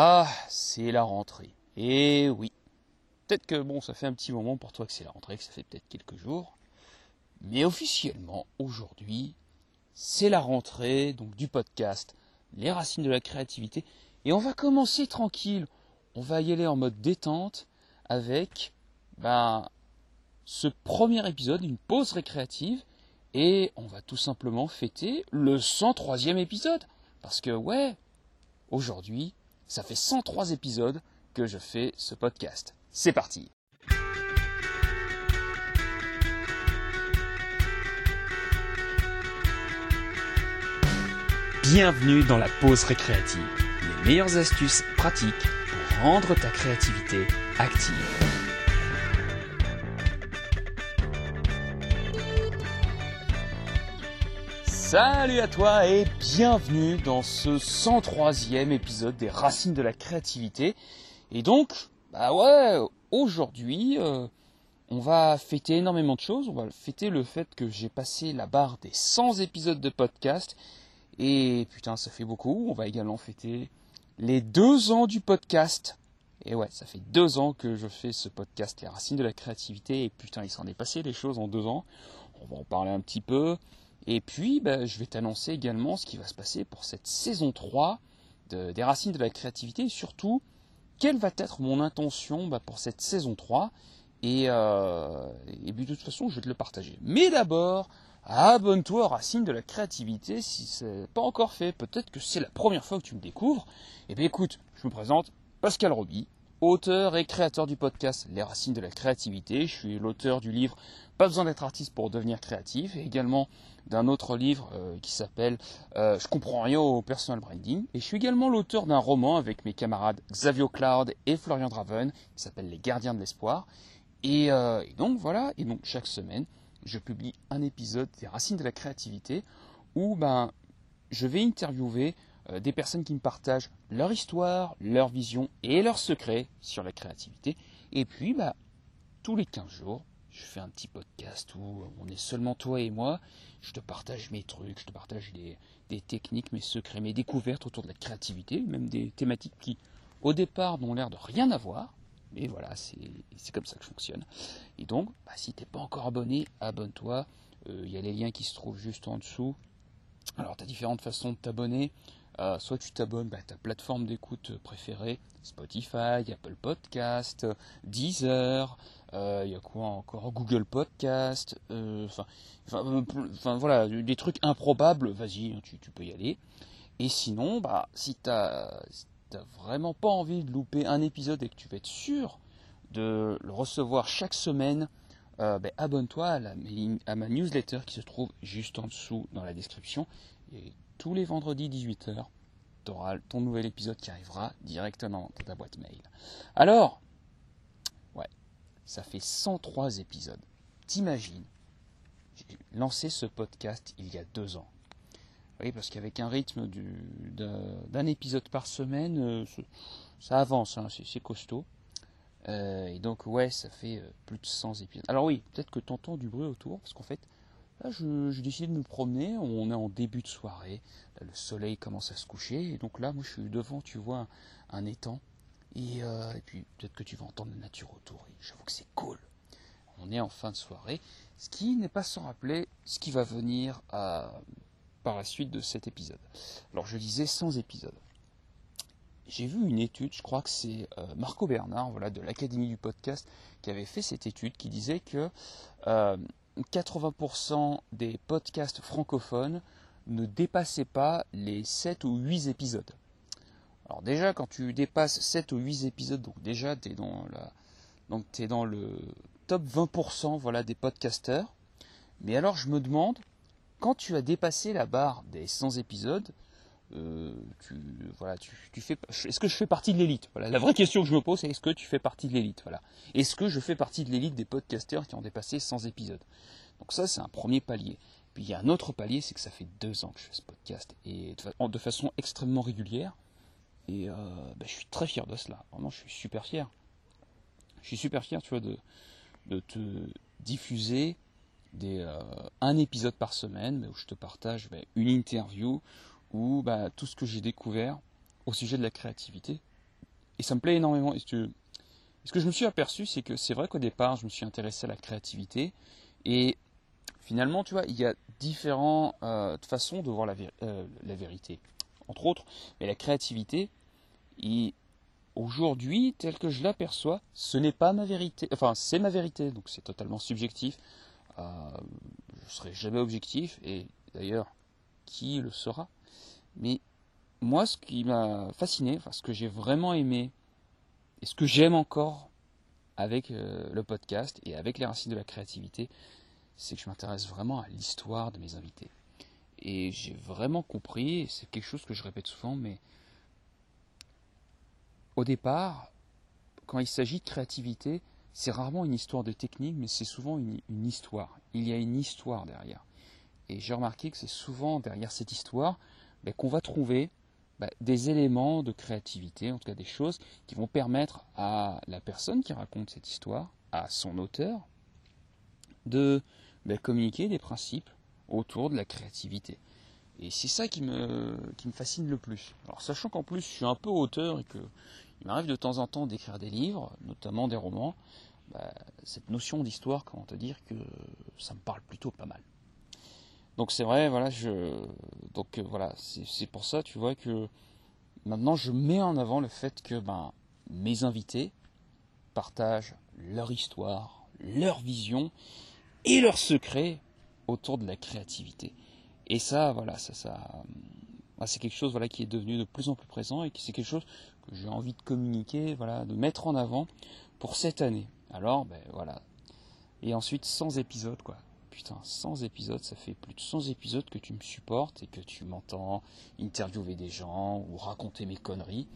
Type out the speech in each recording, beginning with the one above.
Ah, c'est la rentrée. Et oui. Peut-être que bon, ça fait un petit moment pour toi que c'est la rentrée, que ça fait peut-être quelques jours. Mais officiellement, aujourd'hui, c'est la rentrée donc du podcast Les racines de la créativité. Et on va commencer tranquille. On va y aller en mode détente avec ben, ce premier épisode, une pause récréative. Et on va tout simplement fêter le 103e épisode. Parce que ouais, aujourd'hui, ça fait 103 épisodes que je fais ce podcast. C'est parti Bienvenue dans la pause récréative. Les meilleures astuces pratiques pour rendre ta créativité active. Salut à toi et bienvenue dans ce 103e épisode des Racines de la créativité. Et donc, bah ouais, aujourd'hui, euh, on va fêter énormément de choses. On va fêter le fait que j'ai passé la barre des 100 épisodes de podcast. Et putain, ça fait beaucoup. On va également fêter les deux ans du podcast. Et ouais, ça fait deux ans que je fais ce podcast, Les Racines de la créativité. Et putain, il s'en est passé des choses en deux ans. On va en parler un petit peu. Et puis, bah, je vais t'annoncer également ce qui va se passer pour cette saison 3 des Racines de la créativité et surtout, quelle va être mon intention bah, pour cette saison 3. Euh, et, puis, de toute façon, je vais te le partager. Mais d'abord, abonne-toi aux Racines de la créativité si ce n'est pas encore fait. Peut-être que c'est la première fois que tu me découvres. Eh bien écoute, je me présente, Pascal Roby, auteur et créateur du podcast Les Racines de la créativité. Je suis l'auteur du livre Pas besoin d'être artiste pour devenir créatif et également d'un autre livre euh, qui s'appelle euh, Je comprends rien au personal branding. Et je suis également l'auteur d'un roman avec mes camarades Xavier Cloud et Florian Draven qui s'appelle Les Gardiens de l'Espoir. Et, euh, et, donc voilà, et donc chaque semaine, je publie un épisode des Racines de la créativité où ben, je vais interviewer des personnes qui me partagent leur histoire, leur vision et leurs secrets sur la créativité. Et puis, bah, tous les 15 jours, je fais un petit podcast où on est seulement toi et moi. Je te partage mes trucs, je te partage des, techniques, mes secrets, mes découvertes autour de la créativité, même des thématiques qui, au départ, n'ont l'air de rien avoir. Mais voilà, c'est comme ça que je fonctionne. Et donc, bah, si tu n'es pas encore abonné, abonne-toi. Euh, il y a les liens qui se trouvent juste en dessous. Alors, tu as différentes façons de t'abonner. Euh, soit tu t'abonnes à ta plateforme d'écoute préférée, Spotify, Apple Podcast, Deezer, euh, il y a quoi encore Google Podcast, euh, enfin, voilà, des trucs improbables, vas-y, hein, tu, peux y aller. Et sinon, bah, si tu n'as vraiment pas envie de louper un épisode et que tu veux être sûr de le recevoir chaque semaine, ben, abonne-toi à, ma newsletter qui se trouve juste en dessous dans la description. Tous les vendredis 18h, tu auras ton nouvel épisode qui arrivera directement dans ta boîte mail. Alors, ouais, ça fait 103 épisodes. T'imagines, j'ai lancé ce podcast il y a deux ans. Oui, parce qu'avec un rythme d'un épisode par semaine, euh, ça avance, hein, c'est costaud. Euh, et donc, ouais, ça fait euh, plus de 100 épisodes. Alors oui, peut-être que tu entends du bruit autour, parce qu'en fait, Là, je, décide de me promener, on est en début de soirée, le soleil commence à se coucher, et donc là, moi, je suis devant, tu vois, un, étang, euh, et, puis peut-être que tu vas entendre la nature autour, et j'avoue que c'est cool. On est en fin de soirée, ce qui n'est pas sans rappeler ce qui va venir par la suite de cet épisode. Alors, je disais 100 épisodes. J'ai vu une étude, je crois que c'est euh, Marco Bernard, voilà, de l'Académie du podcast, qui avait fait cette étude qui disait que euh, 80% des podcasts francophones ne dépassaient pas les 7 ou 8 épisodes. Alors déjà, quand tu dépasses 7 ou 8 épisodes, donc déjà, tu es, dans dans le top 20% voilà, des podcasters. Mais alors, je me demande, quand tu as dépassé la barre des 100 épisodes, euh, est-ce que je fais partie de l'élite? La vraie question que je me pose, c'est est-ce que tu fais partie de l'élite? Est-ce que je fais partie de l'élite des podcasters qui ont dépassé 100 épisodes? Donc ça, c'est un premier palier. Puis il y a un autre palier, c'est que ça fait deux ans que je fais ce podcast et de, façon extrêmement régulière. Et euh, bah, je suis très fier de cela. Vraiment, je suis super fier. Je suis super fier, tu vois, de, te diffuser euh, un épisode par semaine où je te partage bah, une interview ou bah, tout ce que j'ai découvert au sujet de la créativité. et ça me plaît énormément. Et ce que je me suis aperçu, c'est que c'est vrai qu'au départ, je me suis intéressé à la créativité. Et finalement, tu vois, il y a différentes euh, façons de voir la, euh, la, vérité. Entre autres, mais la créativité, aujourd'hui, tel que je l'aperçois, ce n'est pas ma vérité. Enfin, c'est ma vérité, donc c'est totalement subjectif. Euh, je ne serai jamais objectif, et d'ailleurs, qui le sera? Mais moi, ce qui m'a fasciné, ce que j'ai vraiment aimé, et ce que j'aime encore avec euh, le podcast et avec les racines de la créativité, c'est que je m'intéresse vraiment à l'histoire de mes invités. Et j'ai vraiment compris, c'est quelque chose que je répète souvent, mais au départ, quand il s'agit de créativité, c'est rarement une histoire de technique, mais c'est souvent une, histoire. Il y a une histoire derrière. Et j'ai remarqué que c'est souvent derrière cette histoire ben, qu'on va trouver bah, des éléments de créativité, en tout cas des choses qui vont permettre à la personne qui raconte cette histoire, à son auteur, de bah, communiquer des principes autour de la créativité. Et c'est ça qui me, fascine le plus. Alors sachant qu'en plus je suis un peu auteur et que il m'arrive de temps en temps d'écrire des livres, notamment des romans, cette notion d'histoire, comment te dire que ça me parle plutôt pas mal. Donc c'est vrai, voilà, je, donc euh, voilà, c'est pour ça, tu vois que maintenant je mets en avant le fait que ben mes invités partagent leur histoire, leur vision et leurs secrets autour de la créativité. Et ça, voilà, ça, ça, euh, c'est quelque chose, voilà, qui est devenu de plus en plus présent et qui c'est quelque chose que j'ai envie de communiquer, voilà, de mettre en avant pour cette année. Alors, ben voilà. Et ensuite, sans épisode, quoi putain, 100 épisodes, ça fait plus de 100 épisodes que tu me supportes et que tu m'entends interviewer des gens ou raconter mes conneries.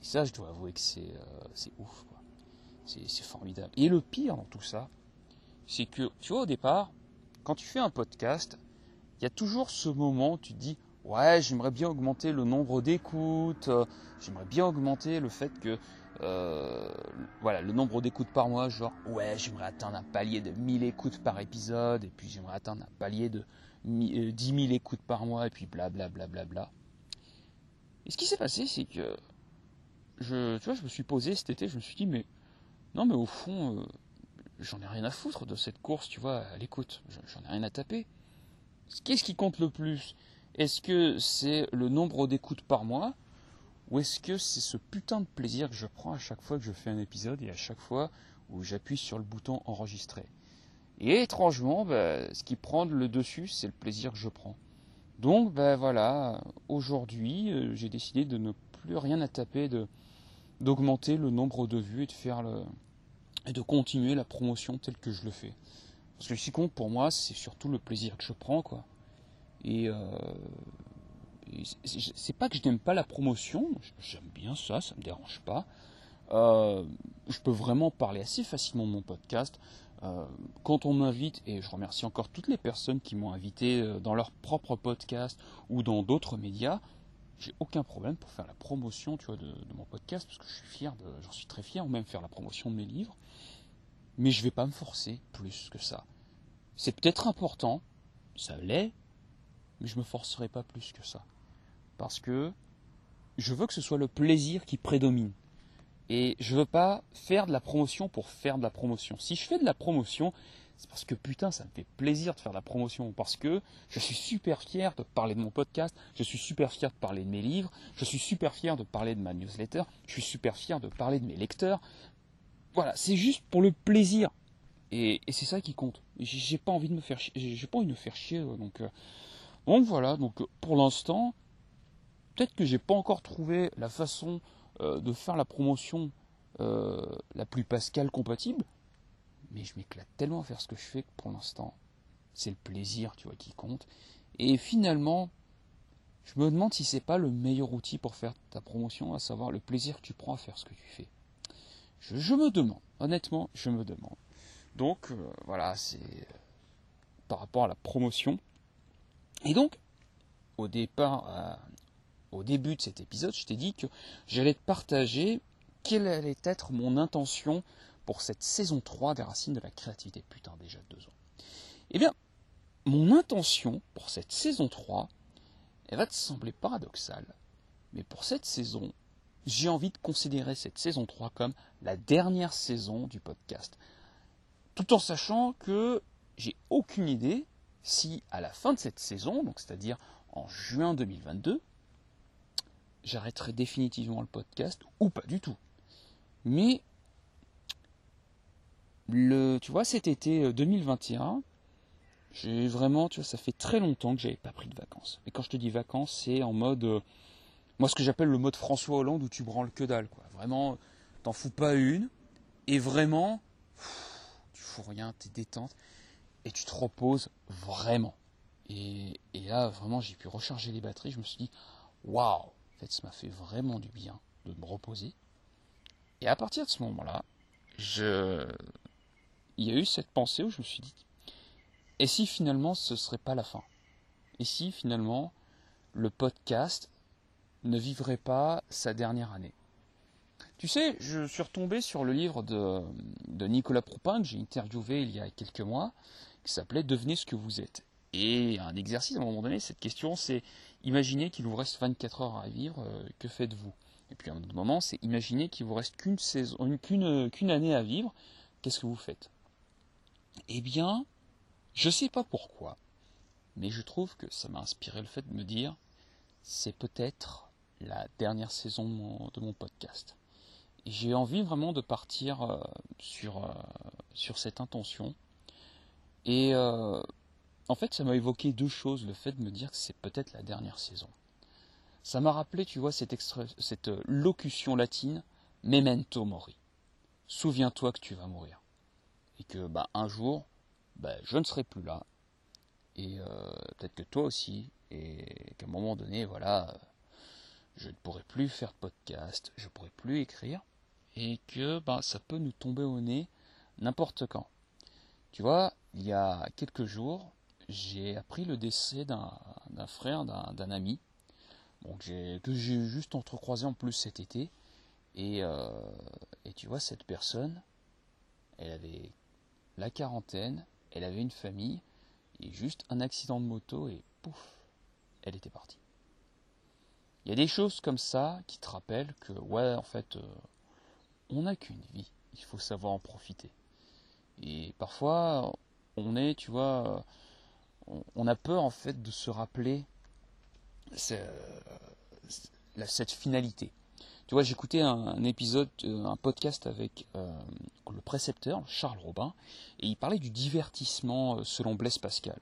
Et ça, je dois avouer que c'est euh, ouf. C'est formidable. Et le pire dans tout ça, c'est que, tu vois, au départ, quand tu fais un podcast, il y a toujours ce moment où tu te dis, ouais, j'aimerais bien augmenter le nombre d'écoutes, euh, j'aimerais bien augmenter le fait que euh, voilà, le nombre d'écoutes par mois, genre, ouais, j'aimerais atteindre un palier de 1000 écoutes par épisode, et puis j'aimerais atteindre un palier de 10 000 euh, écoutes par mois, et puis blablabla. Bla, bla, bla, Et ce qui s'est passé, c'est que, je, tu vois, je me suis posé cet été, je me suis dit, mais, non, mais au fond, j'en ai rien à foutre de cette course, tu vois, à l'écoute, j'en ai rien à taper. Qu'est-ce qui compte le plus? Est-ce que c'est le nombre d'écoutes par mois ou est-ce que c'est ce putain de plaisir que je prends à chaque fois que je fais un épisode et à chaque fois où j'appuie sur le bouton enregistrer? Et étrangement, bah, ce qui prend le dessus, c'est le plaisir que je prends. Donc ben voilà, aujourd'hui euh, j'ai décidé de ne plus rien à taper, d'augmenter le nombre de vues et de faire le de continuer la promotion telle que je le fais. Parce que qui compte pour moi, c'est surtout le plaisir que je prends, quoi. Et, euh, c'est pas que je n'aime pas la promotion, j'aime bien ça, ça me dérange pas. Euh, je peux vraiment parler assez facilement de mon podcast. Euh, quand on m'invite, et je remercie encore toutes les personnes qui m'ont invité dans leur propre podcast ou dans d'autres médias, j'ai aucun problème pour faire la promotion vois, de, mon podcast, parce que je suis fier, j'en suis très fier, ou même faire la promotion de mes livres. Mais je vais pas me forcer plus que ça. C'est peut-être important, ça l'est, mais je me forcerai pas plus que ça parce que je veux que ce soit le plaisir qui prédomine. Et je veux pas faire de la promotion pour faire de la promotion. Si je fais de la promotion, c'est parce que putain, ça me fait plaisir de faire de la promotion. Parce que je suis super fier de parler de mon podcast, je suis super fier de parler de mes livres, je suis super fier de parler de ma newsletter, je suis super fier de parler de mes lecteurs. Voilà, c'est juste pour le plaisir. Et, c'est ça qui compte. J'ai pas envie de me faire j'ai pas envie de me faire chier. Donc, euh, donc voilà, donc pour l'instant, peut-être que j'ai pas encore trouvé la façon euh, de faire la promotion euh, la plus Pascal compatible, mais je m'éclate tellement à faire ce que je fais que pour l'instant, c'est le plaisir, tu vois, qui compte. Et finalement, je me demande si c'est pas le meilleur outil pour faire ta promotion, à savoir le plaisir que tu prends à faire ce que tu fais. Je, me demande, honnêtement, je me demande. Donc euh, voilà, c'est par rapport à la promotion. Et donc, au départ, au début de cet épisode, je t'ai dit que j'allais te partager quelle allait être mon intention pour cette saison 3 des Racines de la créativité. Putain, déjà deux ans. Eh bien, mon intention pour cette saison 3, elle va te sembler paradoxale, mais pour cette saison, j'ai envie de considérer cette saison 3 comme la dernière saison du podcast. Tout en sachant que j'ai aucune idée si à la fin de cette saison, donc c'est-à-dire en juin 2022, j'arrêterai définitivement le podcast ou pas du tout. Mais tu vois, cet été 2021, euh, j'ai vraiment, tu ça fait très longtemps que j'avais pas pris de vacances. Et quand je te dis vacances, c'est en mode, euh, moi ce que j'appelle le mode François Hollande où tu branles que dalle, quoi. Vraiment, t'en fous pas une, et vraiment, tu fous rien, t'es détente, et tu te reposes vraiment. Et, là, vraiment, j'ai pu recharger les batteries. Je me suis dit, waouh, en fait, ça m'a fait vraiment du bien de me reposer. Et à partir de ce moment-là, je... il y a eu cette pensée où je me suis dit, et si finalement ce ne serait pas la fin? Et si finalement le podcast ne vivrait pas sa dernière année? Tu sais, je suis retombé sur le livre de, de Nicolas Proupin que j'ai interviewé il y a quelques mois, qui s'appelait Devenez ce que vous êtes. Et un exercice à un moment donné, cette question c'est imaginez qu'il vous reste 24 heures à vivre, euh, que faites-vous? Et puis à un autre moment, c'est imaginez qu'il vous reste qu'une saison, qu'une, qu'une année à vivre, qu'est-ce que vous faites? Eh bien, je ne sais pas pourquoi, mais je trouve que ça m'a inspiré le fait de me dire c'est peut-être la dernière saison de mon podcast. J'ai envie vraiment de partir euh, sur, euh, sur cette intention. Et euh, en fait, ça m'a évoqué deux choses, le fait de me dire que c'est peut-être la dernière saison. Ça m'a rappelé, tu vois, cette, cette locution latine, memento mori. Souviens-toi que tu vas mourir. Et que, bah, un jour, ben, je ne serai plus là. Et euh, peut-être que toi aussi. Et qu'à un moment donné, voilà, je ne pourrai plus faire de podcast, je ne pourrai plus écrire. Et que ben, ça peut nous tomber au nez n'importe quand. Tu vois, il y a quelques jours, j'ai appris le décès d'un frère, d'un ami, que j'ai juste entrecroisé en plus cet été. Et, euh, et tu vois, cette personne, elle avait la quarantaine, elle avait une famille, et juste un accident de moto, et pouf, elle était partie. Il y a des choses comme ça qui te rappellent que, ouais, en fait, euh, on n'a qu'une vie, il faut savoir en profiter. Et parfois, on est, tu vois, on, a peur en fait de se rappeler cette finalité. Tu vois, j'écoutais un, épisode, euh, un podcast avec euh, le précepteur, Charles Robin, et il parlait du divertissement euh, selon Blaise Pascal.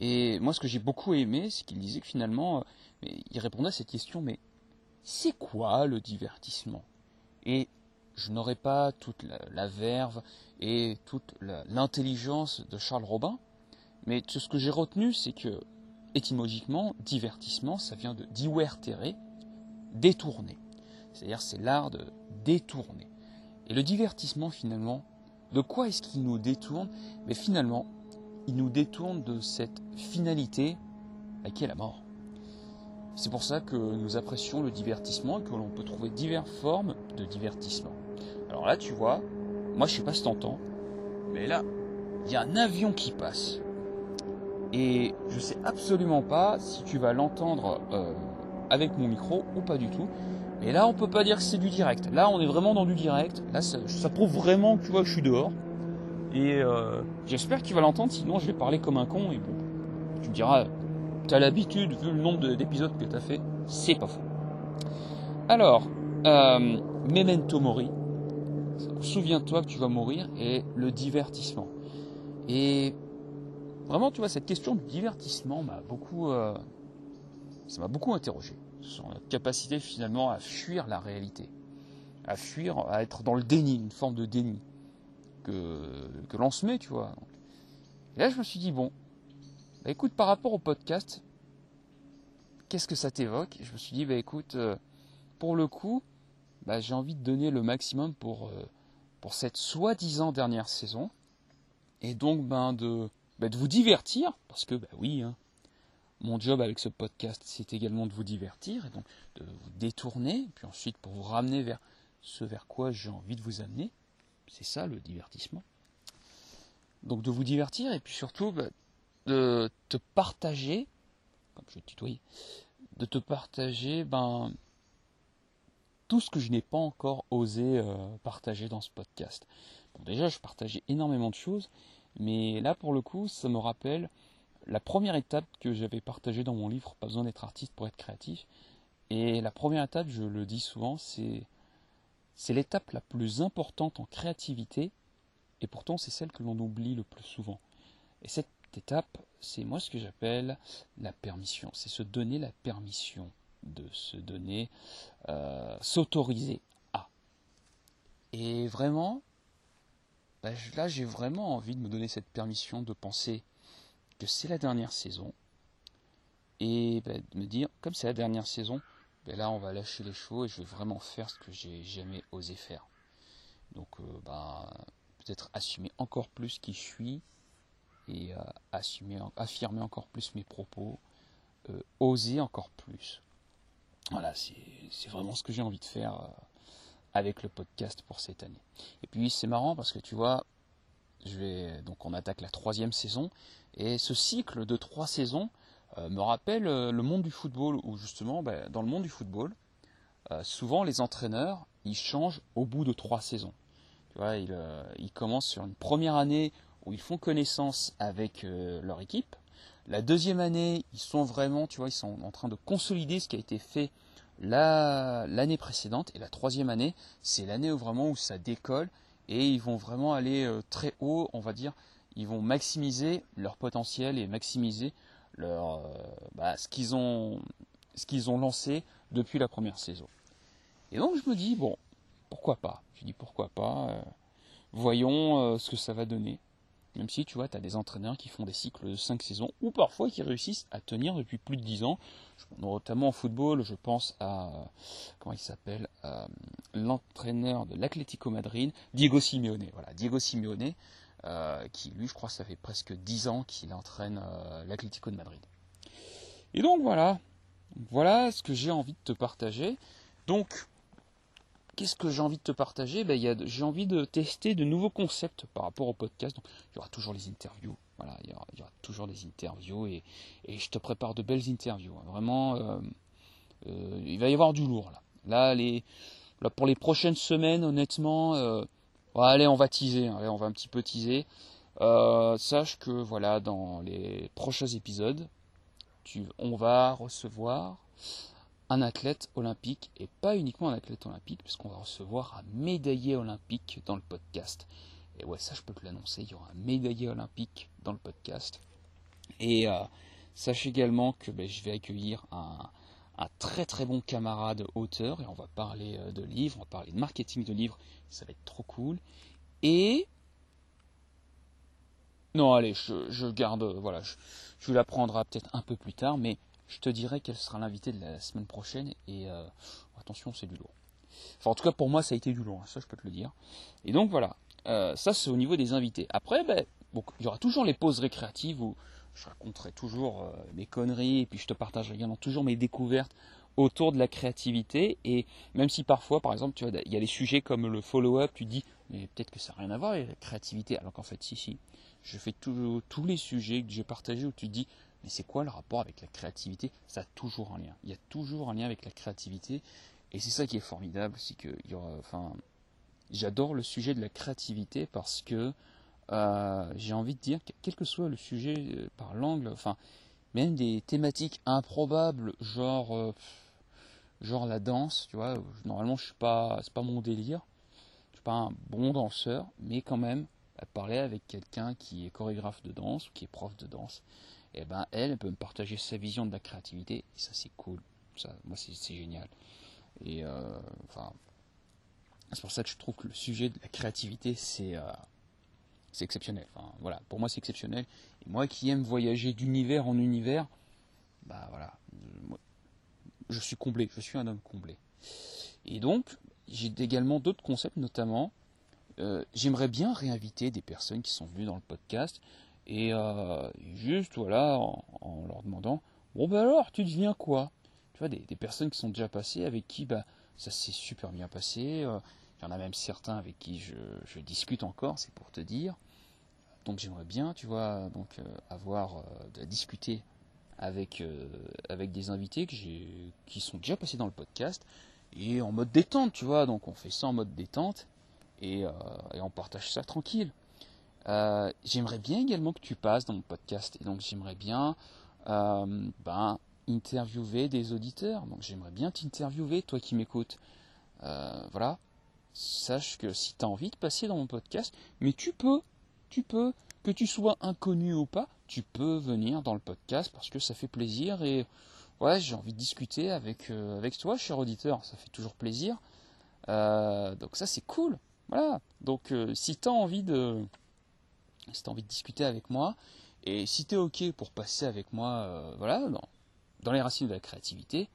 Et moi, ce que j'ai beaucoup aimé, c'est qu'il disait que finalement, il répondait à cette question, mais c'est quoi le divertissement? Je n'aurais pas toute la, verve et toute l'intelligence de Charles Robin, mais ce que j'ai retenu, c'est que, étymologiquement, divertissement, ça vient de divertere, détourner. C'est-à-dire c'est l'art de détourner. Et le divertissement finalement, de quoi est-ce qu'il nous détourne? Mais finalement, il nous détourne de cette finalité qui est la mort. C'est pour ça que nous apprécions le divertissement et que l'on peut trouver diverses formes de divertissement. Alors là, tu vois, moi je sais pas si t'entends, mais là, il y a un avion qui passe. Et je sais absolument pas si tu vas l'entendre euh, avec mon micro ou pas du tout. Et là, on peut pas dire que c'est du direct. Là, on est vraiment dans du direct. Là, ça, prouve vraiment que tu vois que je suis dehors. Et euh, j'espère qu'il va l'entendre, sinon je vais parler comme un con. Et bon, tu me diras, tu as l'habitude, vu le nombre d'épisodes que tu as fait, c'est pas faux. Alors, euh, Memento Mori. Souviens-toi que tu vas mourir et le divertissement. Et vraiment, tu vois, cette question du divertissement m'a beaucoup, euh, ça m'a beaucoup interrogé sur notre capacité finalement à fuir la réalité, à fuir, à être dans le déni, une forme de déni que, que l'on se met, tu vois. Et là, je me suis dit, bon, bah, écoute, par rapport au podcast, qu'est-ce que ça t'évoque? Je me suis dit, bah écoute, euh, pour le coup, bah, j'ai envie de donner le maximum pour, euh, pour cette soi-disant dernière saison, et donc ben, de, bah, de vous divertir, parce que, bah oui, hein, mon job avec ce podcast, c'est également de vous divertir et donc de vous détourner, puis ensuite pour vous ramener vers ce vers quoi j'ai envie de vous amener. C'est ça le divertissement. Donc de vous divertir et puis surtout bah, de te partager, comme je te tutoyer, de te partager ben, tout ce que je n'ai pas encore osé partager dans ce podcast. Bon, déjà, je partageais énormément de choses, mais là, pour le coup, ça me rappelle la première étape que j'avais partagée dans mon livre Pas besoin d'être artiste pour être créatif. Et la première étape, je le dis souvent, c'est c'est l'étape la plus importante en créativité, et pourtant c'est celle que l'on oublie le plus souvent. Et cette étape, c'est moi ce que j'appelle la permission. C'est se donner la permission de se donner, euh, s'autoriser à. Et vraiment, bah, là j'ai vraiment envie de me donner cette permission de penser que c'est la dernière saison, et bah, de me dire, comme c'est la dernière saison, et là, on va lâcher les chevaux et je vais vraiment faire ce que j'ai jamais osé faire. Donc, euh, bah, peut-être assumer encore plus qui je suis et euh, assumer, affirmer encore plus mes propos, oser encore plus. Voilà, c'est vraiment ce que j'ai envie de faire avec le podcast pour cette année. Et puis, c'est marrant parce que tu vois, je vais, donc on attaque la troisième saison et ce cycle de trois saisons, euh, me rappelle euh, le monde du football, où justement, ben, dans le monde du football, euh, souvent les entraîneurs, ils changent au bout de trois saisons. Tu vois, ils, commencent sur une première année où ils font connaissance avec leur équipe. La deuxième année, ils sont vraiment, tu vois, ils sont en train de consolider ce qui a été fait l'année précédente. Et la troisième année, c'est l'année où vraiment où ça décolle et ils vont vraiment aller très haut, on va dire. Ils vont maximiser leur potentiel et maximiser leur, euh, bah, ce qu'ils ont, ce lancé depuis la première saison. Et donc je me dis bon, pourquoi pas? Je dis pourquoi pas? Euh, voyons euh, ce que ça va donner. Même si tu vois, tu as des entraîneurs qui font des cycles de 5 saisons ou parfois qui réussissent à tenir depuis plus de 10 ans. Notamment en football, je pense à comment il s'appelle l'entraîneur de l'Atlético Madrid, Diego Simeone. Voilà, Diego Simeone, euh, qui lui, je crois, ça fait presque 10 ans qu'il entraîne euh, l'Atlético de Madrid. Et donc voilà, voilà ce que j'ai envie de te partager. Donc, qu'est-ce que j'ai envie de te partager? Ben, J'ai envie de tester de nouveaux concepts par rapport au podcast. Donc, il y aura toujours les interviews. Voilà, il y aura, toujours des interviews et, je te prépare de belles interviews. Hein. Vraiment, euh, il va y avoir du lourd là. Là, pour les prochaines semaines, honnêtement, allez, on va teaser, hein. on va un petit peu teaser. Euh, sache que voilà, dans les prochains épisodes, on va recevoir un athlète olympique et pas uniquement un athlète olympique, puisqu'on va recevoir un médaillé olympique dans le podcast. Et ouais, ça je peux te l'annoncer, il y aura un médaillé olympique dans le podcast. Et euh, sache également que ben, je vais accueillir un, très très bon camarade auteur et on va parler euh, de livres, on va parler de marketing de livres, ça va être trop cool. Et non, allez, je, garde, euh, voilà, je, je la prendrai peut-être un peu plus tard, mais je te dirai qu'elle sera l'invitée de la semaine prochaine et euh, attention, c'est du lourd. Enfin, en tout cas, pour moi, ça a été du lourd, hein, ça je peux te le dire. Et donc voilà, ça c'est au niveau des invités. Après, ben, il y aura toujours les pauses récréatives où je raconterai toujours euh, mes conneries et puis je te partagerai également toujours mes découvertes autour de la créativité et même si parfois par exemple tu vois il y a des sujets comme le follow-up tu dis mais peut-être que ça n'a rien à voir avec la créativité alors qu'en fait si si je fais tous les sujets que j'ai partagés où tu dis mais c'est quoi le rapport avec la créativité? Ça a toujours un lien. Il y a toujours un lien avec la créativité. Et c'est ça qui est formidable c'est que j'adore le sujet de la créativité parce que euh, j'ai envie de dire, quel que soit le sujet euh, par l'angle, enfin, même des thématiques improbables, genre, euh, genre la danse, tu vois, normalement je suis pas, c'est pas mon délire, je suis pas un bon danseur, mais quand même, à parler avec quelqu'un qui est chorégraphe de danse ou qui est prof de danse, et eh ben elle, peut me partager sa vision de la créativité, et ça c'est cool, ça, moi c'est génial. Et enfin, c'est pour ça que je trouve que le sujet de la créativité, c'est c'est exceptionnel. Enfin, voilà, pour moi c'est exceptionnel. Et moi qui aime voyager d'univers en univers, bah voilà, je suis comblé, je suis un homme comblé. Et donc, j'ai également d'autres concepts, notamment, euh, j'aimerais bien réinviter des personnes qui sont venues dans le podcast et euh, juste voilà en, leur demandant bon bah alors tu deviens quoi? Tu vois des, personnes qui sont déjà passées avec qui bah ça s'est super bien passé euh, il y en a même certains avec qui je, discute encore, c'est pour te dire. Donc j'aimerais bien, tu vois, donc euh, avoir euh, discuter avec, avec des invités que qui sont déjà passés dans le podcast et en mode détente, tu vois. Donc on fait ça en mode détente et, euh, on partage ça tranquille. Euh, j'aimerais bien également que tu passes dans mon podcast et donc j'aimerais bien ben, interviewer des auditeurs. Donc j'aimerais bien t'interviewer, toi qui m'écoutes. voilà. Sache que si tu as envie de passer dans mon podcast, mais tu peux, tu peux, que tu sois inconnu ou pas, tu peux venir dans le podcast parce que ça fait plaisir et ouais, j'ai envie de discuter avec, euh, avec toi, cher auditeur, ça fait toujours plaisir. Euh, donc ça c'est cool. Voilà. Donc euh, si tu as envie de si as envie de discuter avec moi et si tu es OK pour passer avec moi voilà, dans, dans, les racines de la créativité,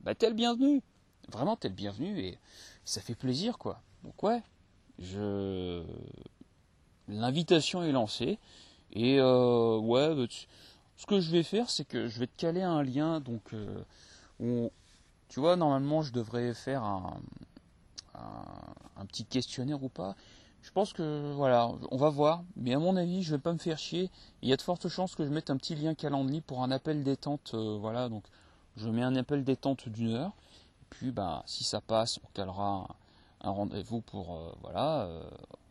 bah t'es le bienvenu. Vraiment t'es le bienvenu et ça fait plaisir quoi. Donc ouais, je l'invitation est lancée. Et euh, ouais, bah, ce que je vais faire, c'est que je vais te caler un lien. Donc, euh, où, tu vois, normalement, je devrais faire un, un, petit questionnaire ou pas. Je pense que voilà, on va voir. Mais à mon avis, je vais pas me faire chier. Il y a de fortes chances que je mette un petit lien calendrier pour un appel détente. Euh, voilà, donc je mets un appel détente d'une heure. Et puis, bah, si ça passe, on calera un rendez-vous pour voilà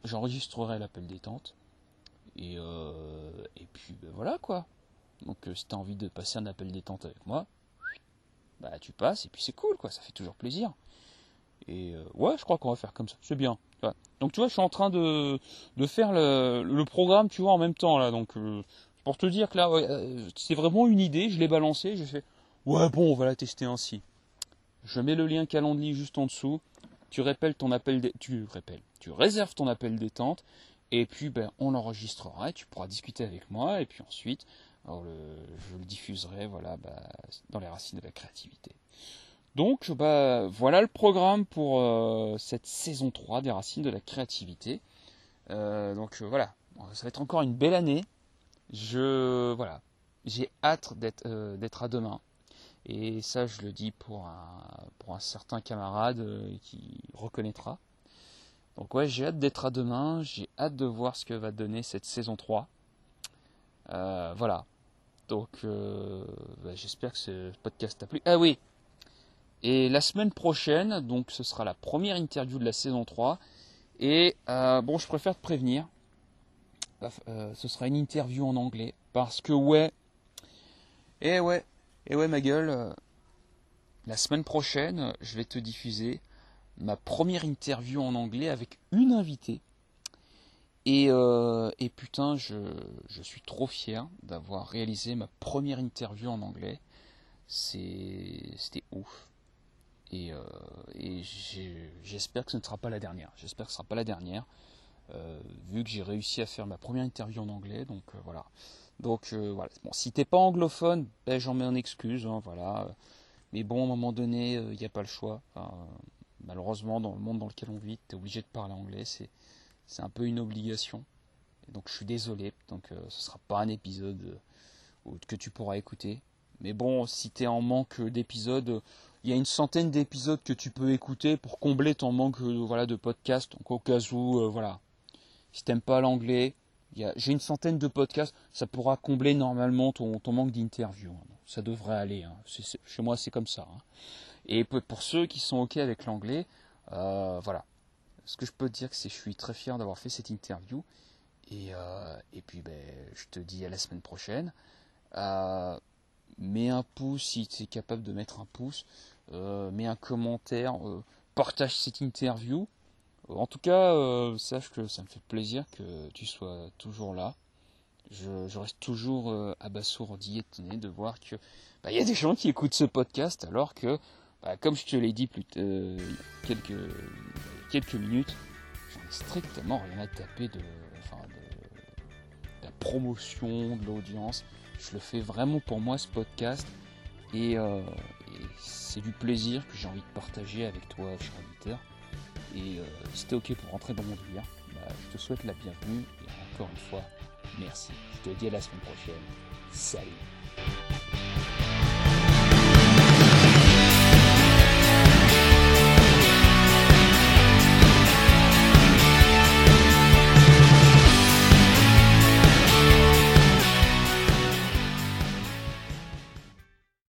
j'enregistrerai l'appel détente. Et, euh, et puis ben voilà quoi. Donc euh, si tu as envie de passer un appel détente avec moi, bah tu passes et puis c'est cool quoi, ça fait toujours plaisir. Et euh, ouais, je crois qu'on va faire comme ça, c'est bien. Donc tu vois, je suis en train de, de faire le, le, programme, tu vois, en même temps là. Donc pour te dire que là, c'est vraiment une idée, je l'ai balancé, j'ai fait ouais bon, on va la tester ainsi. Je mets le lien calendrier juste en dessous tu répètes ton appel, tu répètes, tu réserves ton appel détente, et puis ben, on l'enregistrera, et tu pourras discuter avec moi, et puis ensuite je le diffuserai voilà, bah, dans les racines de la créativité. Donc bah, voilà le programme pour euh, cette saison 3 des racines de la créativité. Euh, donc euh, voilà, ça va être encore une belle année. Je voilà, j'ai hâte d'être à demain. Et ça, je le dis pour un, certain camarade qui reconnaîtra. Donc ouais, j'ai hâte d'être à demain, j'ai hâte de voir ce que va donner cette saison 3. Euh, voilà. Donc bah, j'espère que ce podcast t'a plu. Ah oui Et la semaine prochaine, donc ce sera la première interview de la saison 3. Et bon, je préfère te prévenir. Bah, ce sera une interview en anglais. Parce que ouais. Et ouais, et ouais, ma gueule, euh, la semaine prochaine, je vais te diffuser ma première interview en anglais avec une invitée. Et, euh, et putain, je, je, suis trop fier d'avoir réalisé ma première interview en anglais. C'était ouf. Et, euh, j'espère que ce ne sera pas la dernière. J'espère que ce ne sera pas la dernière. vu que j'ai réussi à faire ma première interview en anglais. Donc voilà. Donc euh, voilà. Bon, si t'es pas anglophone, ben, j'en mets en excuse, hein, voilà. Mais bon, à un moment donné, il euh, n'y a pas le choix. malheureusement, dans le monde dans lequel on vit, tu es obligé de parler anglais. C'est, un peu une obligation. Donc je suis désolé. Donc euh, ce sera pas un épisode que tu pourras écouter. Mais bon, si tu es en manque d'épisodes, il y a une centaine d'épisodes que tu peux écouter pour combler ton manque voilà, de podcast. Donc au cas où, voilà. Si t'aimes pas l'anglais, j'ai une centaine de podcasts, ça pourra combler normalement ton, manque d'interview. Hein. Ça devrait aller. Hein. chez moi, c'est comme ça. Hein. Et pour ceux qui sont OK avec l'anglais, euh, voilà. Ce que je peux te dire, c'est que je suis très fier d'avoir fait cette interview. Et, euh, puis, ben, je te dis à la semaine prochaine. Euh, mets un pouce si tu es capable de mettre un pouce. mets un commentaire. partage cette interview. En tout cas, euh, sache que ça me fait plaisir que tu sois toujours là. Je, reste toujours euh, abasourdi, étonné de voir que bah, il y a des gens qui écoutent ce podcast alors que, bah, comme je te l'ai dit plus euh, quelques quelques minutes, j'en ai strictement rien à taper de, la promotion, de l'audience. Je le fais vraiment pour moi ce podcast et, et c'est du plaisir que j'ai envie de partager avec toi, cher auditeur. Et euh, si t'es ok pour rentrer dans mon délire, bah, je te souhaite la bienvenue et encore une fois, merci. Je te dis à la semaine prochaine. Salut